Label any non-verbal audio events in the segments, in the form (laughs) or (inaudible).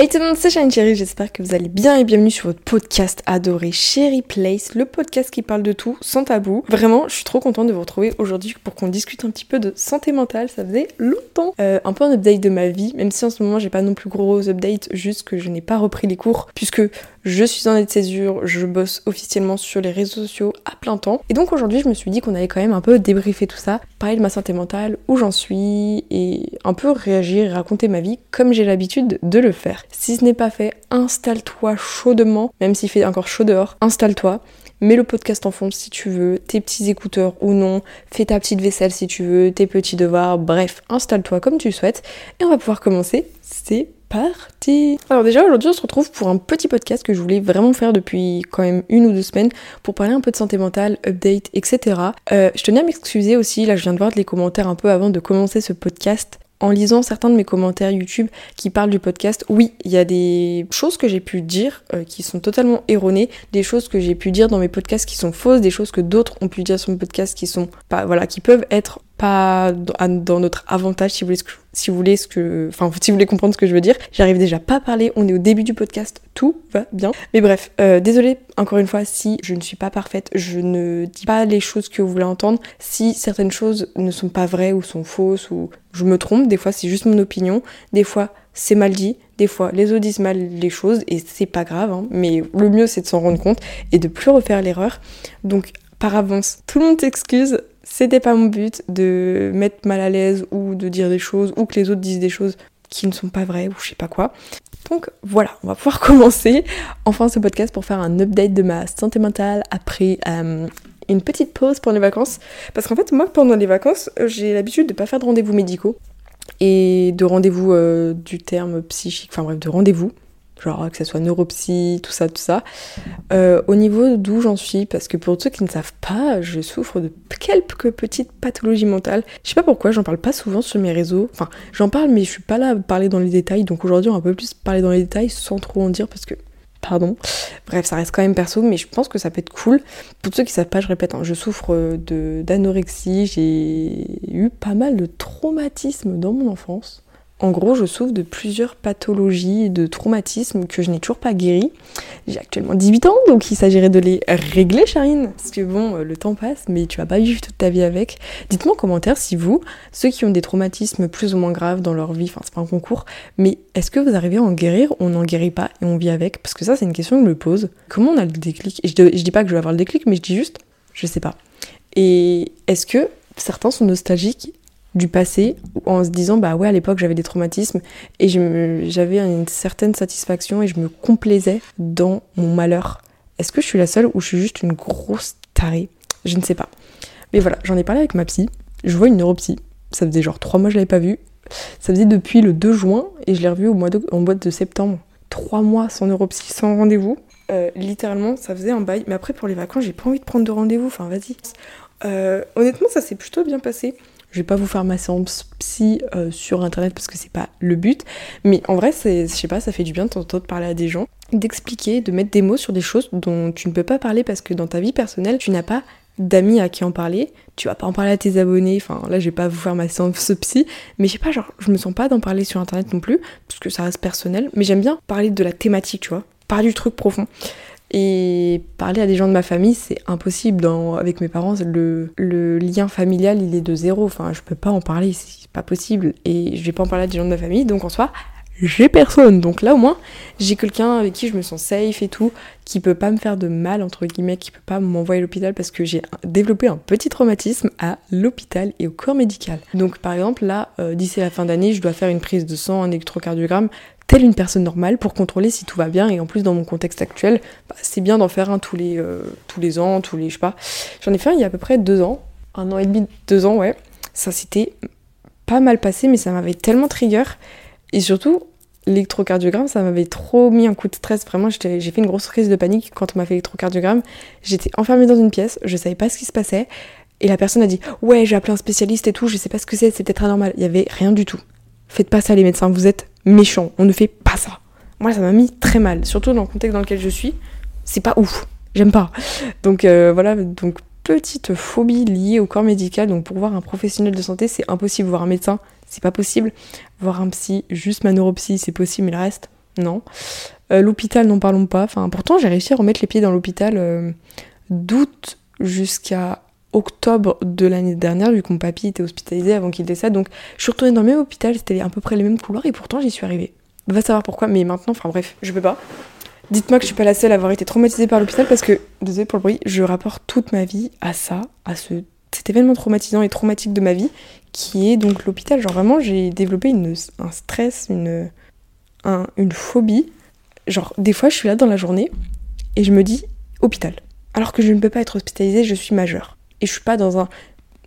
Hey tout le monde, c'est Shane j'espère que vous allez bien et bienvenue sur votre podcast adoré Cherry Place, le podcast qui parle de tout sans tabou. Vraiment, je suis trop contente de vous retrouver aujourd'hui pour qu'on discute un petit peu de santé mentale, ça faisait longtemps. Euh, un peu un update de ma vie, même si en ce moment j'ai pas non plus gros update, juste que je n'ai pas repris les cours puisque je suis en aide césure, je bosse officiellement sur les réseaux sociaux à plein temps. Et donc aujourd'hui, je me suis dit qu'on allait quand même un peu débriefer tout ça, parler de ma santé mentale, où j'en suis et un peu réagir et raconter ma vie comme j'ai l'habitude de le faire. Si ce n'est pas fait, installe-toi chaudement, même s'il fait encore chaud dehors, installe-toi. Mets le podcast en fond si tu veux, tes petits écouteurs ou non, fais ta petite vaisselle si tu veux, tes petits devoirs, bref, installe-toi comme tu souhaites et on va pouvoir commencer. C'est parti Alors déjà aujourd'hui on se retrouve pour un petit podcast que je voulais vraiment faire depuis quand même une ou deux semaines pour parler un peu de santé mentale, update, etc. Euh, je tenais à m'excuser aussi, là je viens de voir les commentaires un peu avant de commencer ce podcast en lisant certains de mes commentaires YouTube qui parlent du podcast, oui, il y a des choses que j'ai pu dire euh, qui sont totalement erronées, des choses que j'ai pu dire dans mes podcasts qui sont fausses, des choses que d'autres ont pu dire sur mes podcasts qui sont pas, voilà, qui peuvent être pas dans notre avantage si vous voulez si vous voulez ce que enfin si vous voulez comprendre ce que je veux dire. J'arrive déjà pas à parler on est au début du podcast tout va bien. Mais bref euh, désolé encore une fois si je ne suis pas parfaite je ne dis pas les choses que vous voulez entendre. Si certaines choses ne sont pas vraies ou sont fausses ou je me trompe des fois c'est juste mon opinion des fois c'est mal dit des fois les autres disent mal les choses et c'est pas grave hein, mais le mieux c'est de s'en rendre compte et de plus refaire l'erreur. Donc par avance tout le monde s'excuse c'était pas mon but de mettre mal à l'aise ou de dire des choses ou que les autres disent des choses qui ne sont pas vraies ou je sais pas quoi. Donc voilà, on va pouvoir (laughs) commencer enfin ce podcast pour faire un update de ma santé mentale après euh, une petite pause pendant les vacances. Parce qu'en fait, moi, pendant les vacances, j'ai l'habitude de pas faire de rendez-vous médicaux et de rendez-vous euh, du terme psychique, enfin bref, de rendez-vous genre que ce soit neuropsy, tout ça, tout ça. Euh, au niveau d'où j'en suis, parce que pour ceux qui ne savent pas, je souffre de quelques petites pathologies mentales. Je sais pas pourquoi, j'en parle pas souvent sur mes réseaux. Enfin, j'en parle, mais je suis pas là à parler dans les détails. Donc aujourd'hui, on va un peu plus parler dans les détails sans trop en dire parce que. Pardon. Bref, ça reste quand même perso, mais je pense que ça peut être cool. Pour ceux qui savent pas, je répète, hein, je souffre d'anorexie, j'ai eu pas mal de traumatismes dans mon enfance. En gros, je souffre de plusieurs pathologies, de traumatismes que je n'ai toujours pas guéris. J'ai actuellement 18 ans, donc il s'agirait de les régler, Charine. Parce que bon, le temps passe, mais tu vas pas vivre toute ta vie avec. Dites-moi en commentaire si vous, ceux qui ont des traumatismes plus ou moins graves dans leur vie, enfin c'est pas un concours, mais est-ce que vous arrivez à en guérir ou on n'en guérit pas et on vit avec? Parce que ça, c'est une question que je me pose. Comment on a le déclic? Je, je dis pas que je vais avoir le déclic, mais je dis juste, je sais pas. Et est-ce que certains sont nostalgiques du passé en se disant bah ouais à l'époque j'avais des traumatismes et j'avais une certaine satisfaction et je me complaisais dans mon malheur. Est-ce que je suis la seule ou je suis juste une grosse tarée? Je ne sais pas. Mais voilà, j'en ai parlé avec ma psy. Je vois une neuropsy. Ça faisait genre trois mois je l'avais pas vue. Ça faisait depuis le 2 juin et je l'ai revue au mois de, mois de septembre. Trois mois sans neuropsy, sans rendez-vous. Euh, littéralement, ça faisait un bail. Mais après, pour les vacances, j'ai pas envie de prendre de rendez-vous. Enfin, vas-y. Euh, honnêtement, ça s'est plutôt bien passé. Je vais pas vous faire ma séance psy euh, sur internet parce que c'est pas le but, mais en vrai, je sais pas, ça fait du bien de t'entendre parler à des gens, d'expliquer, de mettre des mots sur des choses dont tu ne peux pas parler parce que dans ta vie personnelle, tu n'as pas d'amis à qui en parler, tu vas pas en parler à tes abonnés, enfin là je vais pas vous faire ma séance psy, mais je sais pas, genre je me sens pas d'en parler sur internet non plus, parce que ça reste personnel, mais j'aime bien parler de la thématique, tu vois, parler du truc profond. Et parler à des gens de ma famille, c'est impossible. Avec mes parents, le, le, lien familial, il est de zéro. Enfin, je peux pas en parler, c'est pas possible. Et je vais pas en parler à des gens de ma famille, donc en soi, j'ai personne. Donc là, au moins, j'ai quelqu'un avec qui je me sens safe et tout, qui peut pas me faire de mal, entre guillemets, qui peut pas m'envoyer à l'hôpital parce que j'ai développé un petit traumatisme à l'hôpital et au corps médical. Donc, par exemple, là, euh, d'ici la fin d'année, je dois faire une prise de sang, un électrocardiogramme telle une personne normale pour contrôler si tout va bien. Et en plus, dans mon contexte actuel, bah, c'est bien d'en faire un tous les, euh, tous les ans, tous les, je sais pas. J'en ai fait un il y a à peu près deux ans, un an et demi, deux ans, ouais. Ça s'était pas mal passé, mais ça m'avait tellement trigger. Et surtout, l'électrocardiogramme, ça m'avait trop mis un coup de stress. Vraiment, j'ai fait une grosse crise de panique quand on m'a fait l'électrocardiogramme. J'étais enfermée dans une pièce, je savais pas ce qui se passait. Et la personne a dit Ouais, j'ai appelé un spécialiste et tout, je sais pas ce que c'est, c'est peut-être anormal. Il y avait rien du tout. Faites pas ça, les médecins, vous êtes méchant. On ne fait pas ça. Moi, ça m'a mis très mal, surtout dans le contexte dans lequel je suis. C'est pas ouf. J'aime pas. Donc euh, voilà, donc petite phobie liée au corps médical. Donc pour voir un professionnel de santé, c'est impossible. Voir un médecin, c'est pas possible. Voir un psy, juste ma neuropsy, c'est possible, mais le reste, non. Euh, l'hôpital, n'en parlons pas. Enfin, pourtant, j'ai réussi à remettre les pieds dans l'hôpital euh, d'août jusqu'à octobre de l'année dernière, vu que mon papy était hospitalisé avant qu'il décède. Donc, je suis retournée dans le même hôpital, c'était à peu près les mêmes couleurs, et pourtant, j'y suis arrivée. Va savoir pourquoi, mais maintenant, enfin bref, je peux pas. Dites-moi que je suis pas la seule à avoir été traumatisée par l'hôpital parce que, désolé pour le bruit, je rapporte toute ma vie à ça, à ce, cet événement traumatisant et traumatique de ma vie, qui est donc l'hôpital. Genre vraiment, j'ai développé une, un stress, une, un, une phobie. Genre, des fois, je suis là dans la journée et je me dis hôpital. Alors que je ne peux pas être hospitalisée, je suis majeure. Et je suis pas dans un,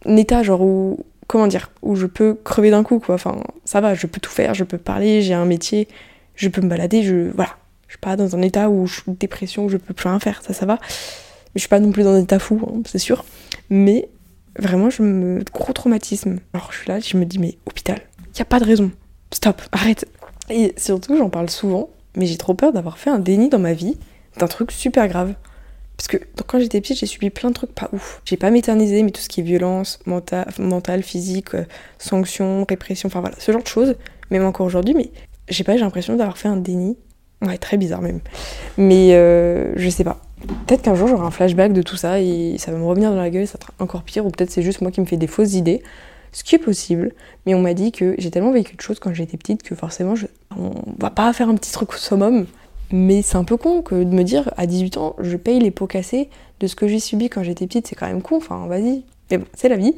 état genre où, comment dire, où je peux crever d'un coup, quoi. Enfin, ça va, je peux tout faire, je peux parler, j'ai un métier, je peux me balader, je. Voilà. Je suis pas dans un état où je suis dépression, où je peux plus rien faire, ça, ça va. Mais je suis pas non plus dans un état fou, hein, c'est sûr. Mais vraiment, je me. Gros traumatisme. Alors, je suis là, je me dis, mais hôpital, y a pas de raison. Stop, arrête. Et surtout, j'en parle souvent, mais j'ai trop peur d'avoir fait un déni dans ma vie d'un truc super grave. Parce que quand j'étais petite, j'ai subi plein de trucs pas ouf. J'ai pas m'éternisé, mais tout ce qui est violence mentale, physique, euh, sanctions, répression, enfin voilà, ce genre de choses, même encore aujourd'hui, mais j'ai pas, j'ai l'impression d'avoir fait un déni. Ouais, très bizarre même. Mais euh, je sais pas. Peut-être qu'un jour j'aurai un flashback de tout ça et ça va me revenir dans la gueule, ça sera encore pire, ou peut-être c'est juste moi qui me fais des fausses idées. Ce qui est possible, mais on m'a dit que j'ai tellement vécu de choses quand j'étais petite que forcément, on va pas faire un petit truc au summum. Mais c'est un peu con que de me dire à 18 ans, je paye les pots cassés de ce que j'ai subi quand j'étais petite, c'est quand même con, enfin vas-y. Mais bon, c'est la vie,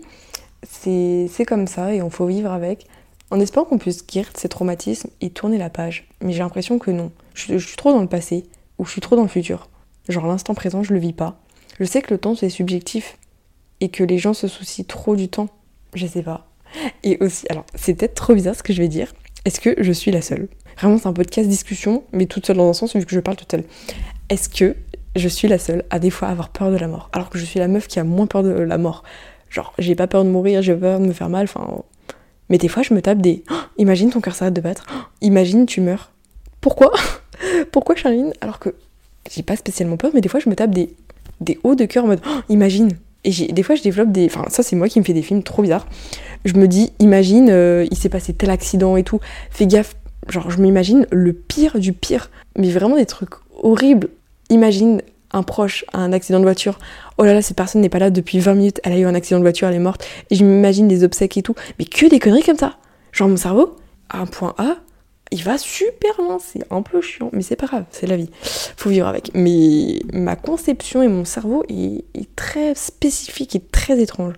c'est comme ça et on faut vivre avec. En espérant qu'on puisse guérir de ces traumatismes et tourner la page. Mais j'ai l'impression que non. Je, je, suis trop dans le passé ou je suis trop dans le futur. Genre l'instant présent, je le vis pas. Je sais que le temps c'est subjectif et que les gens se soucient trop du temps. Je sais pas. Et aussi, alors c'est peut-être trop bizarre ce que je vais dire. Est-ce que je suis la seule? Vraiment, c'est un podcast discussion, mais toute seule dans un sens, vu que je parle toute seule. Est-ce que je suis la seule à des fois avoir peur de la mort? Alors que je suis la meuf qui a moins peur de la mort. Genre, j'ai pas peur de mourir, j'ai peur de me faire mal, enfin. Mais des fois, je me tape des. Oh, imagine ton cœur s'arrête de battre. Oh, imagine tu meurs. Pourquoi? (laughs) Pourquoi, Charline? Alors que j'ai pas spécialement peur, mais des fois, je me tape des, des hauts de cœur en mode oh, imagine. Et des fois, je développe des. Enfin, ça, c'est moi qui me fais des films trop bizarres. Je me dis, imagine, euh, il s'est passé tel accident et tout. Fais gaffe, Genre, je m'imagine le pire du pire, mais vraiment des trucs horribles. Imagine un proche a un accident de voiture. Oh là là, cette personne n'est pas là depuis 20 minutes, elle a eu un accident de voiture, elle est morte. Et je m'imagine des obsèques et tout. Mais que des conneries comme ça. Genre, mon cerveau, à un point A, il va super loin. C'est un peu chiant, mais c'est pas grave, c'est la vie. Faut vivre avec. Mais ma conception et mon cerveau est, très spécifique et très étrange.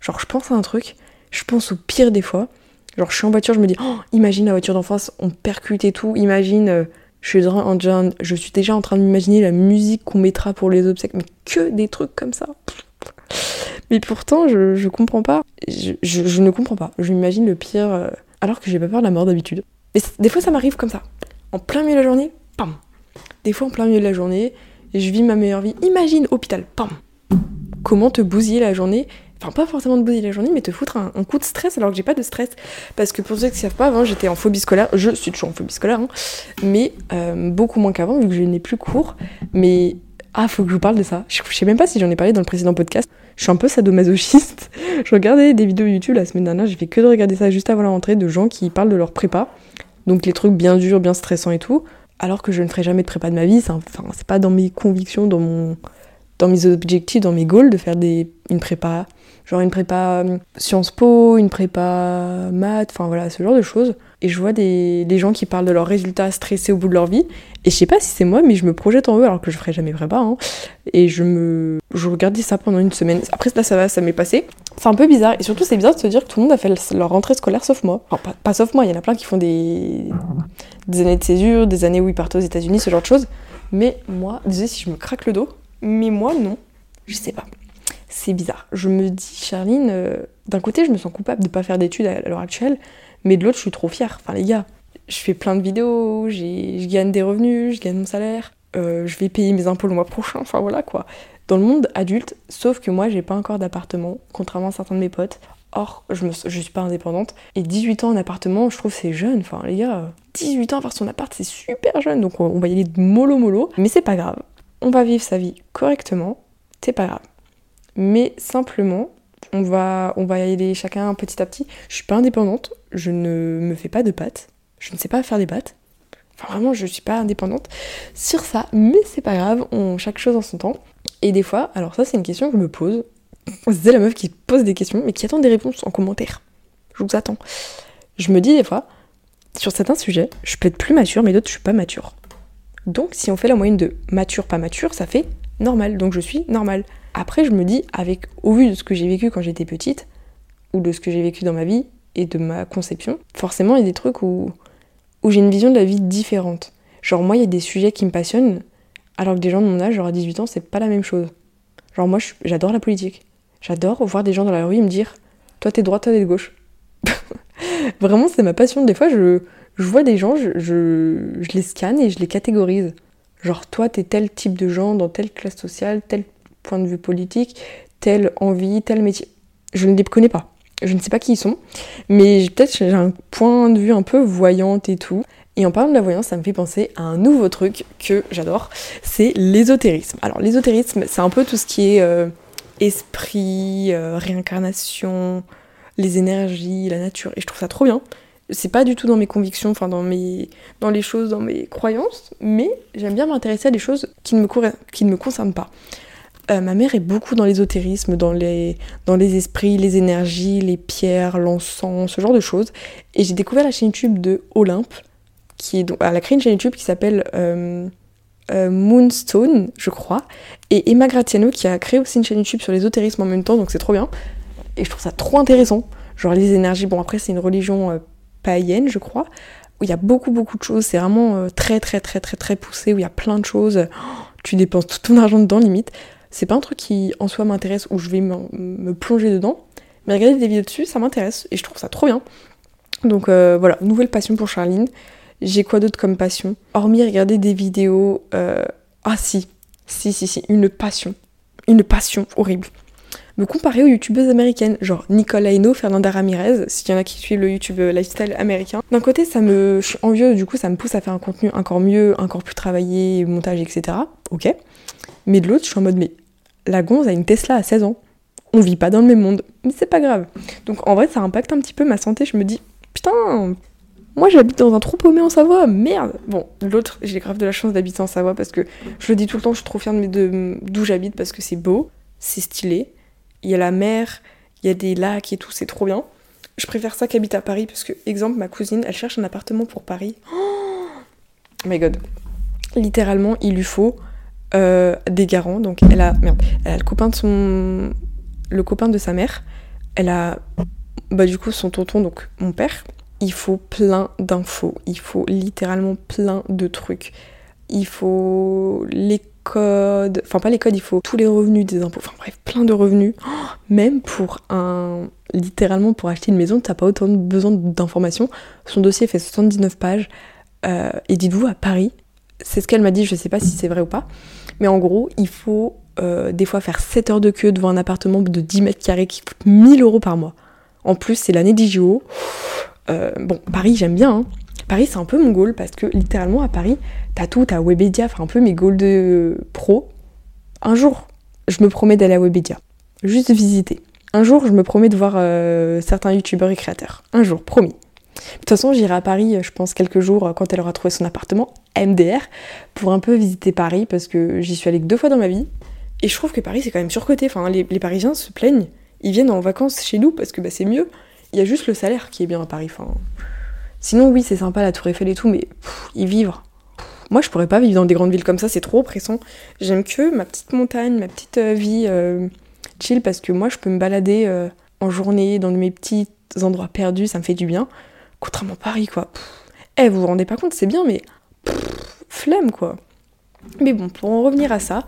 Genre, je pense à un truc, je pense au pire des fois. Genre, je suis en voiture, je me dis, oh, imagine la voiture d'en face, on percute et tout. Imagine, euh, je, suis en, je suis déjà en train de m'imaginer la musique qu'on mettra pour les obsèques. Mais que des trucs comme ça. Mais pourtant, je, je comprends pas. Je, ne comprends pas. Je m'imagine le pire, euh, alors que j'ai pas peur de la mort d'habitude. Mais des fois, ça m'arrive comme ça. En plein milieu de la journée, pam. Des fois, en plein milieu de la journée, je vis ma meilleure vie. Imagine, hôpital, pam. Comment te bousiller la journée? Enfin pas forcément de bousiller la journée, mais te foutre un, coup de stress alors que j'ai pas de stress. Parce que pour ceux qui ne savent pas, avant j'étais en phobie scolaire, je suis toujours en phobie scolaire, hein, mais euh, beaucoup moins qu'avant vu que je n'ai plus cours. Mais ah, faut que je vous parle de ça. Je sais même pas si j'en ai parlé dans le précédent podcast. Je suis un peu sadomasochiste. (laughs) je regardais des vidéos YouTube la semaine dernière, j'ai fait que de regarder ça juste avant la rentrée de gens qui parlent de leur prépa. Donc les trucs bien durs, bien stressants et tout. Alors que je ne ferai jamais de prépa de ma vie, c'est pas dans mes convictions, dans mon dans mes objectifs, dans mes goals de faire des, une prépa genre une prépa euh, Sciences Po, une prépa maths, enfin voilà, ce genre de choses. Et je vois des, gens qui parlent de leurs résultats stressés au bout de leur vie. Et je sais pas si c'est moi, mais je me projette en eux alors que je ferai jamais prépa. Hein. Et je me. Je regardais ça pendant une semaine. Après, ça va, ça m'est passé. C'est un peu bizarre. Et surtout, c'est bizarre de se dire que tout le monde a fait leur rentrée scolaire sauf moi. Enfin, pas, pas sauf moi, il y en a plein qui font des, des années de césure, des années où ils partent aux États-Unis, ce genre de choses. Mais moi, désolé si je me craque le dos. Mais moi, non. Je sais pas c'est bizarre. Je me dis, Charline, euh, d'un côté, je me sens coupable de pas faire d'études à l'heure actuelle, mais de l'autre, je suis trop fière. Enfin, les gars, je fais plein de vidéos, je gagne des revenus, je gagne mon salaire, euh, je vais payer mes impôts le mois prochain, (laughs) enfin voilà quoi. Dans le monde adulte, sauf que moi, j'ai pas encore d'appartement, contrairement à certains de mes potes. Or, je, me, je suis pas indépendante. Et 18 ans en appartement, je trouve c'est jeune. Enfin, les gars, 18 ans avoir son appart, c'est super jeune. Donc, on va y aller de mollo mollo. Mais c'est pas grave. On va vivre sa vie correctement. C'est pas grave mais simplement, on va, on va y aller chacun petit à petit. Je suis pas indépendante, je ne me fais pas de pâtes, je ne sais pas faire des pâtes. Enfin, vraiment, je suis pas indépendante sur ça, mais c'est pas grave, chaque chose en son temps. Et des fois, alors ça, c'est une question que je me pose. C'est la meuf qui pose des questions, mais qui attend des réponses en commentaire. Je vous attends. Je me dis des fois, sur certains sujets, je peux être plus mature, mais d'autres, je suis pas mature. Donc, si on fait la moyenne de mature, pas mature, ça fait normal. Donc, je suis normal. Après, je me dis, avec, au vu de ce que j'ai vécu quand j'étais petite, ou de ce que j'ai vécu dans ma vie, et de ma conception, forcément, il y a des trucs où, où j'ai une vision de la vie différente. Genre, moi, il y a des sujets qui me passionnent, alors que des gens de mon âge, genre à 18 ans, c'est pas la même chose. Genre, moi, j'adore la politique. J'adore voir des gens dans la rue et me dire Toi, t'es droite, toi, t'es de gauche. (laughs) Vraiment, c'est ma passion. Des fois, je, je vois des gens, je, je, les scanne et je les catégorise. Genre, toi, t'es tel type de gens dans telle classe sociale, tel point de vue politique, telle envie, tel métier. Je ne les connais pas. Je ne sais pas qui ils sont, mais peut-être j'ai un point de vue un peu voyante et tout. Et en parlant de la voyance, ça me fait penser à un nouveau truc que j'adore, c'est l'ésotérisme. Alors l'ésotérisme, c'est un peu tout ce qui est euh, esprit, euh, réincarnation, les énergies, la nature, et je trouve ça trop bien. C'est pas du tout dans mes convictions, enfin dans mes, dans les choses, dans mes croyances, mais j'aime bien m'intéresser à des choses qui ne me, qui ne me concernent pas. Euh, ma mère est beaucoup dans l'ésotérisme, dans les, dans les esprits, les énergies, les pierres, l'encens, ce genre de choses. Et j'ai découvert la chaîne YouTube de Olympe, qui est donc, elle a créé une chaîne YouTube qui s'appelle euh, euh, Moonstone, je crois, et Emma Gratiano qui a créé aussi une chaîne YouTube sur l'ésotérisme en même temps, donc c'est trop bien. Et je trouve ça trop intéressant. Genre les énergies, bon après c'est une religion païenne, je crois, où il y a beaucoup beaucoup de choses, c'est vraiment très très très très très poussé, où il y a plein de choses, (gasps) tu dépenses tout ton argent dedans limite. C'est pas un truc qui en soi m'intéresse, où je vais me plonger dedans, mais regarder des vidéos dessus, ça m'intéresse, et je trouve ça trop bien. Donc voilà, nouvelle passion pour Charline. J'ai quoi d'autre comme passion? Hormis regarder des vidéos. Euh, ah si, si, si, si, une passion. Une passion horrible. Me comparer aux youtubeuses américaines, genre Nicole Haino, Fernanda Ramirez, s'il y en a qui suivent le YouTube euh, lifestyle américain. D'un côté, ça me. Je suis envieuse, du coup, ça me pousse à faire un contenu encore mieux, encore plus travaillé, montage, etc. Ok. Mais de l'autre, je suis en mode, mais la gonze a une Tesla à 16 ans. On vit pas dans le même monde. Mais c'est pas grave. Donc en vrai, ça impacte un petit peu ma santé. Je me dis, putain, moi j'habite dans un trou paumé en Savoie, merde Bon, l'autre, j'ai grave de la chance d'habiter en Savoie parce que je le dis tout le temps, je suis trop fière d'où j'habite parce que c'est beau, c'est stylé, il y a la mer, il y a des lacs et tout, c'est trop bien. Je préfère ça qu'habiter à Paris parce que, exemple, ma cousine, elle cherche un appartement pour Paris. (gasps) Oh my god. Littéralement, il lui faut euh, des garants. Donc elle a, merde, elle a le copain de son, le copain de sa mère. Elle a, bah du coup, son tonton, donc mon père il faut plein d'infos, il faut littéralement plein de trucs. Il faut les codes, enfin pas les codes, il faut tous les revenus des impôts, enfin bref, plein de revenus. (gasps) même pour un, littéralement pour acheter une maison, t'as pas autant besoin d'informations. Son dossier fait 79 pages. Euh, et dites-vous, à Paris, c'est ce qu'elle m'a dit, je sais pas si c'est vrai ou pas, mais en gros, il faut euh, des fois faire 7 heures de queue devant un appartement de 10 mètres carrés qui coûte 1000 euros par mois. En plus, c'est l'année des euh, bon, Paris, j'aime bien. Hein. Paris, c'est un peu mon goal parce que littéralement à Paris, t'as tout, t'as Webedia, enfin un peu mes goals de pro. Un jour, je me promets d'aller à Webedia, juste visiter. Un jour, je me promets de voir euh, certains youtubeurs et créateurs. Un jour, promis. De toute façon, j'irai à Paris, je pense, quelques jours quand elle aura trouvé son appartement, MDR, pour un peu visiter Paris parce que j'y suis allée que deux fois dans ma vie. Et je trouve que Paris, c'est quand même surcoté. Enfin, les, Parisiens se plaignent. Ils viennent en vacances chez nous parce que bah, c'est mieux. Il y a juste le salaire qui est bien à Paris. Sinon, oui, c'est sympa la Tour Eiffel et tout, mais y vivre. Moi, je pourrais pas vivre dans des grandes villes comme ça, c'est trop oppressant. J'aime que ma petite montagne, ma petite euh, vie euh, chill, parce que moi, je peux me balader euh, en journée dans mes petits endroits perdus, ça me fait du bien. Contrairement à Paris, quoi. Eh, vous vous rendez pas compte, c'est bien, mais flemme, quoi. Mais bon, pour en revenir à ça,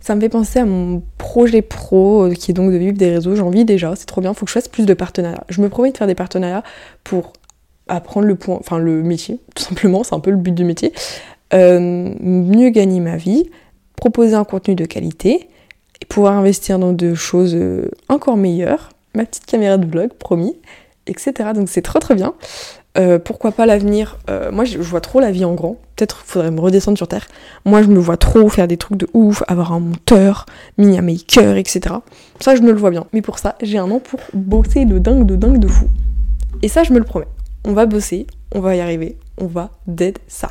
ça me fait penser à mon projet pro, qui est donc de vivre des réseaux. J'en vis déjà, c'est trop bien, faut que je fasse plus de partenariats. Je me promets de faire des partenariats pour apprendre le point, enfin le métier, (laughs) tout simplement, c'est un peu le but du métier. Euh, mieux gagner ma vie, proposer un contenu de qualité et pouvoir investir dans de choses euh, encore meilleures. Ma petite caméra de vlog, promis, etc. Donc c'est trop très bien. Euh, pourquoi pas l'avenir Moi, je, vois trop la vie en grand. Peut-être faudrait me redescendre sur Terre. Moi, je me vois trop faire des trucs de ouf, avoir un monteur, mini maker, etc. Ça, je me le vois bien. Mais pour ça, j'ai un an pour bosser de dingue, de dingue, de fou. Et ça, je me le promets. On va bosser, on va y arriver, on va dead ça.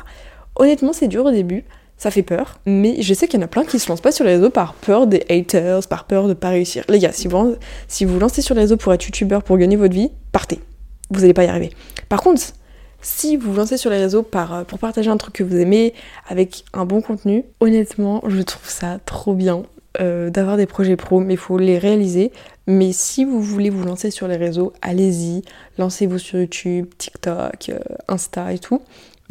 Honnêtement, c'est dur au début, ça fait peur, mais je sais qu'il y en a plein qui se lancent pas sur les réseaux par peur des haters, par peur de pas réussir. Les gars, si vous vous lancez sur les réseaux pour être youtubeur, pour gagner votre vie, partez. Vous n'allez pas y arriver. Par contre, si vous vous lancez sur les réseaux euh, pour partager un truc que vous aimez avec un bon contenu, honnêtement, je trouve ça trop bien euh, d'avoir des projets pro, mais il faut les réaliser. Mais si vous voulez vous lancer sur les réseaux, allez-y, lancez-vous sur YouTube, TikTok, euh, Insta et tout.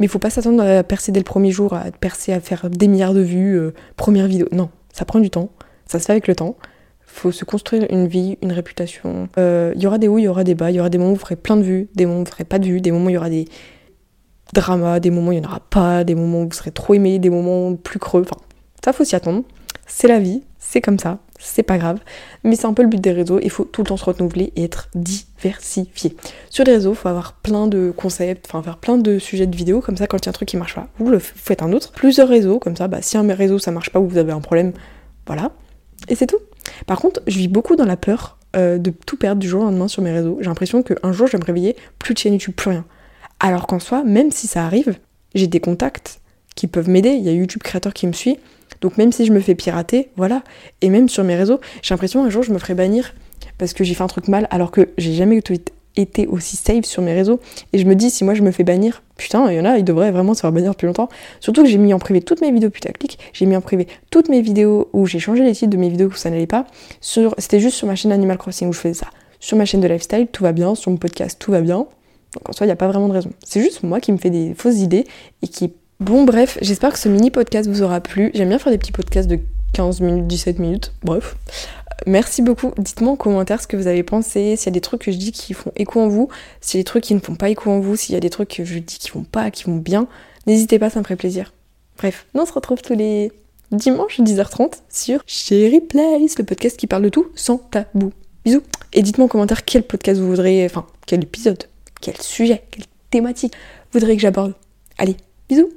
Mais il faut pas s'attendre à percer dès le premier jour, à percer, à faire des milliards de vues, première vidéo. Non, ça prend du temps, ça se fait avec le temps faut se construire une vie, une réputation. Il euh, y aura des hauts, il y aura des bas, il y aura des moments où vous ferez plein de vues, des moments où vous ferez pas de vues, des moments où il y aura des dramas, des moments où il n'y en aura pas, des moments où vous serez trop aimé, des moments plus creux. Enfin, ça faut s'y attendre. C'est la vie, c'est comme ça, c'est pas grave. Mais c'est un peu le but des réseaux, il faut tout le temps se renouveler et être diversifié. Sur les réseaux, il faut avoir plein de concepts, enfin faire plein de sujets de vidéos, comme ça quand il y a un truc qui marche pas, vous le faites un autre. Plusieurs réseaux, comme ça, bah, si un réseau ça marche pas ou vous avez un problème, voilà. Et c'est tout. Par contre, je vis beaucoup dans la peur euh, de tout perdre du jour au lendemain sur mes réseaux. J'ai l'impression qu'un jour je vais me réveiller, plus de chaîne YouTube, plus rien. Alors qu'en soi, même si ça arrive, j'ai des contacts qui peuvent m'aider. Il y a YouTube créateur qui me suit. Donc même si je me fais pirater, voilà. Et même sur mes réseaux, j'ai l'impression un jour je me ferai bannir parce que j'ai fait un truc mal alors que j'ai jamais été aussi safe sur mes réseaux. Et je me dis, si moi je me fais bannir, putain, il y en a, ils devraient vraiment se bannir depuis longtemps. Surtout que j'ai mis en privé toutes mes vidéos putaclic, j'ai mis en privé toutes mes vidéos où j'ai changé les titres de mes vidéos où ça n'allait pas. Sur... C'était juste sur ma chaîne Animal Crossing où je faisais ça. Sur ma chaîne de lifestyle, tout va bien. Sur mon podcast, tout va bien. Donc en soi, il n'y a pas vraiment de raison. C'est juste moi qui me fais des fausses idées et qui. Bon, bref, j'espère que ce mini podcast vous aura plu. J'aime bien faire des petits podcasts de 15 minutes, 17 minutes, bref. Merci beaucoup. Dites-moi en commentaire ce que vous avez pensé, s'il y a des trucs que je dis qui font écho en vous, s'il y a des trucs qui ne font pas écho en vous, s'il y a des trucs que je dis qui font pas, qui vont bien. N'hésitez pas, ça me ferait plaisir. Bref, on se retrouve tous les dimanches 10h30 sur Cherry Place, le podcast qui parle de tout sans tabou. Bisous. Et dites-moi en commentaire quel podcast vous voudriez, enfin quel épisode, quel sujet, quelle thématique vous voudriez que j'aborde. Allez, bisous